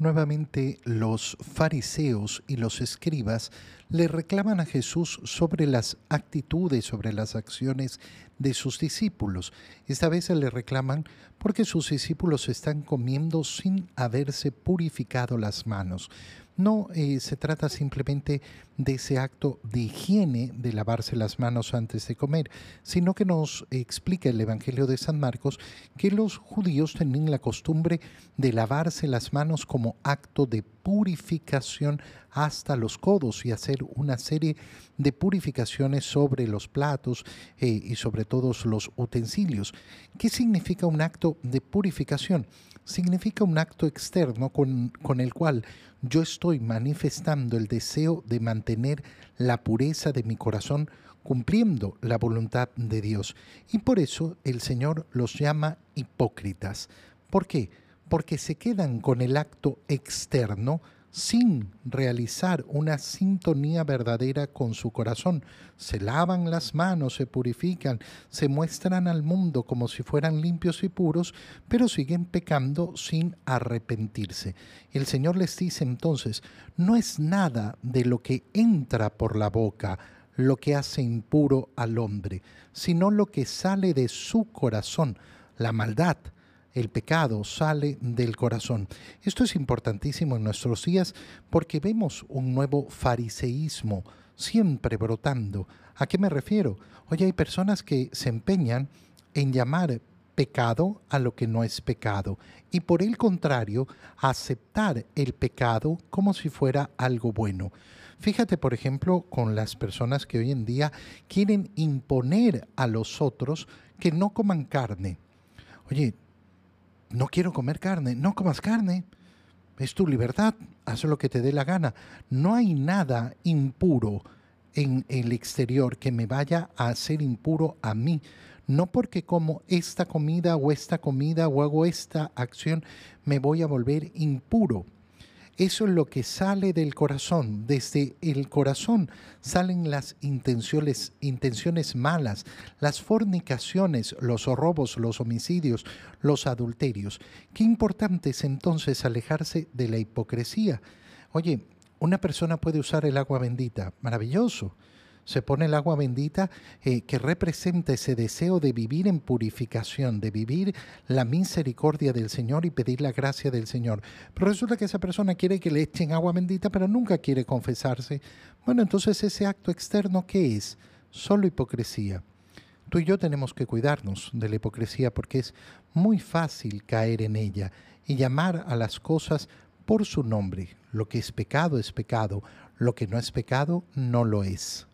Nuevamente los fariseos y los escribas le reclaman a Jesús sobre las actitudes, sobre las acciones de sus discípulos. Esta vez se le reclaman porque sus discípulos están comiendo sin haberse purificado las manos. No eh, se trata simplemente de ese acto de higiene de lavarse las manos antes de comer, sino que nos explica el Evangelio de San Marcos que los judíos tenían la costumbre de lavarse las manos como acto de purificación hasta los codos y hacer una serie de purificaciones sobre los platos eh, y sobre todos los utensilios. ¿Qué significa un acto de purificación? Significa un acto externo con, con el cual yo estoy manifestando el deseo de mantener la pureza de mi corazón cumpliendo la voluntad de Dios. Y por eso el Señor los llama hipócritas. ¿Por qué? Porque se quedan con el acto externo sin realizar una sintonía verdadera con su corazón. Se lavan las manos, se purifican, se muestran al mundo como si fueran limpios y puros, pero siguen pecando sin arrepentirse. El Señor les dice entonces, no es nada de lo que entra por la boca lo que hace impuro al hombre, sino lo que sale de su corazón, la maldad el pecado sale del corazón. Esto es importantísimo en nuestros días porque vemos un nuevo fariseísmo siempre brotando. ¿A qué me refiero? Hoy hay personas que se empeñan en llamar pecado a lo que no es pecado y por el contrario aceptar el pecado como si fuera algo bueno. Fíjate, por ejemplo, con las personas que hoy en día quieren imponer a los otros que no coman carne. Oye, no quiero comer carne, no comas carne. Es tu libertad, haz lo que te dé la gana. No hay nada impuro en el exterior que me vaya a hacer impuro a mí. No porque como esta comida o esta comida o hago esta acción me voy a volver impuro. Eso es lo que sale del corazón. Desde el corazón salen las intenciones, intenciones malas, las fornicaciones, los robos, los homicidios, los adulterios. Qué importante es entonces alejarse de la hipocresía. Oye, una persona puede usar el agua bendita, maravilloso se pone el agua bendita eh, que representa ese deseo de vivir en purificación, de vivir la misericordia del Señor y pedir la gracia del Señor. Pero resulta que esa persona quiere que le echen agua bendita, pero nunca quiere confesarse. Bueno, entonces ese acto externo, ¿qué es? Solo hipocresía. Tú y yo tenemos que cuidarnos de la hipocresía porque es muy fácil caer en ella y llamar a las cosas por su nombre. Lo que es pecado es pecado, lo que no es pecado no lo es.